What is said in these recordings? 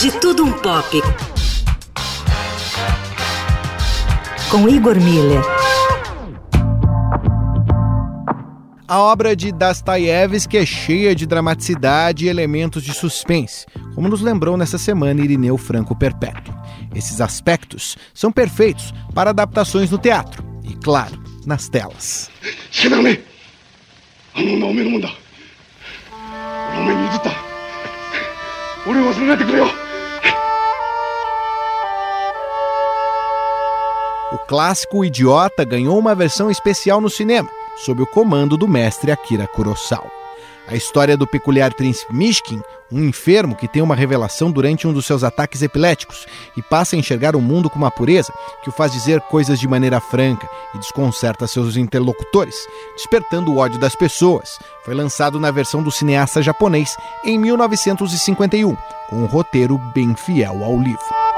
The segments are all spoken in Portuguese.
De Tudo Um Pop. Com Igor Miller. A obra de Dostoiévski é cheia de dramaticidade e elementos de suspense, como nos lembrou nessa semana Irineu Franco Perpétuo. Esses aspectos são perfeitos para adaptações no teatro e, claro, nas telas. Clássico Idiota ganhou uma versão especial no cinema, sob o comando do mestre Akira Kurosawa. A história do peculiar príncipe Mishkin, um enfermo que tem uma revelação durante um dos seus ataques epiléticos e passa a enxergar o mundo com uma pureza que o faz dizer coisas de maneira franca e desconcerta seus interlocutores, despertando o ódio das pessoas. Foi lançado na versão do cineasta japonês em 1951, com um roteiro bem fiel ao livro.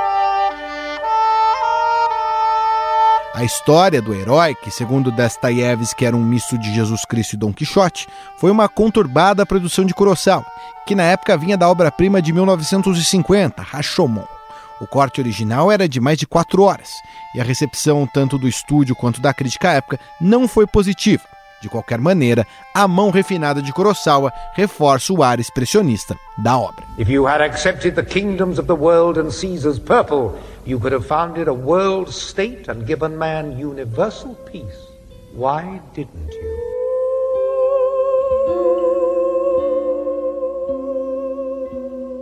A história do herói, que segundo Dostoiévski era um misto de Jesus Cristo e Dom Quixote, foi uma conturbada produção de Kurosawa, que na época vinha da obra-prima de 1950, Rashomon. O corte original era de mais de quatro horas, e a recepção tanto do estúdio quanto da crítica à época não foi positiva. De qualquer maneira, a mão refinada de Kurosawa reforça o ar expressionista da obra. If you had kingdoms of the world and Caesar's purple, you could have founded a world state and given man universal peace. Why didn't you?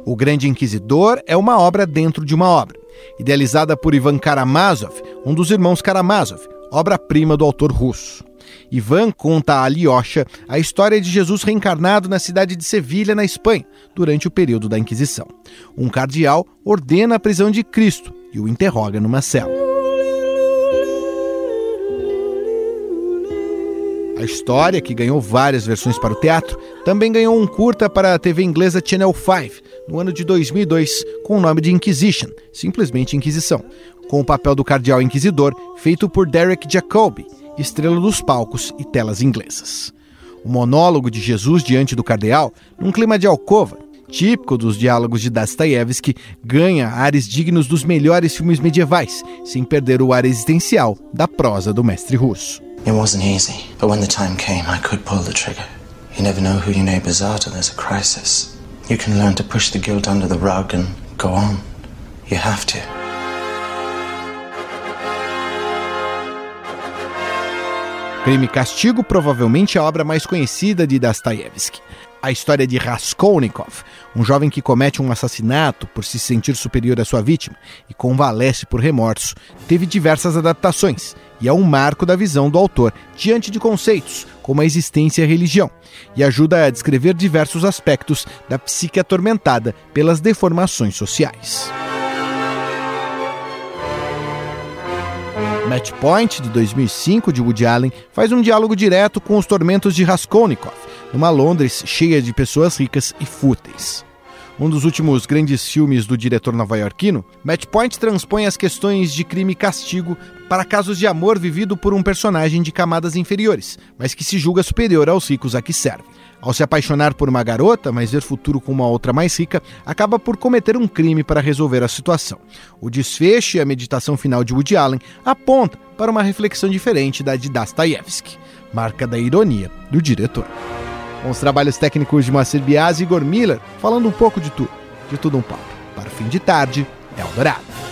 O Grande Inquisidor é uma obra dentro de uma obra, idealizada por Ivan Karamazov, um dos irmãos Karamazov, obra-prima do autor russo. Ivan conta a Alyosha a história de Jesus reencarnado na cidade de Sevilha, na Espanha, durante o período da Inquisição. Um cardeal ordena a prisão de Cristo e o interroga numa cela. A história, que ganhou várias versões para o teatro, também ganhou um curta para a TV inglesa Channel 5, no ano de 2002, com o nome de Inquisition, simplesmente Inquisição, com o papel do cardeal inquisidor feito por Derek Jacobi, estrela dos palcos e telas inglesas. O monólogo de Jesus diante do cardeal, num clima de alcova, típico dos diálogos de Dostoiévski, ganha ares dignos dos melhores filmes medievais, sem perder o ar existencial da prosa do mestre russo. It wasn't easy, but when the time came, I could pull the trigger. You never know who your neighbors are till there's a crisis. You can learn to push the guilt under the rug and go on. You have to. Crime e Castigo provavelmente a obra mais conhecida de Dostoiévski. A história de Raskolnikov, um jovem que comete um assassinato por se sentir superior à sua vítima e convalesce por remorso, teve diversas adaptações e é um marco da visão do autor diante de conceitos como a existência e a religião, e ajuda a descrever diversos aspectos da psique atormentada pelas deformações sociais. Match Point, de 2005, de Woody Allen, faz um diálogo direto com os tormentos de Raskolnikov, numa Londres cheia de pessoas ricas e fúteis. Um dos últimos grandes filmes do diretor nova-iorquino, Match Point transpõe as questões de crime e castigo para casos de amor vivido por um personagem de camadas inferiores, mas que se julga superior aos ricos a que serve. Ao se apaixonar por uma garota, mas ver futuro com uma outra mais rica, acaba por cometer um crime para resolver a situação. O desfecho e a meditação final de Woody Allen aponta para uma reflexão diferente da de Dostoiévski, marca da ironia do diretor. Com os trabalhos técnicos de Moacir Bias e Igor Miller, falando um pouco de tudo, de tudo um papo. Para o fim de tarde, Eldorado.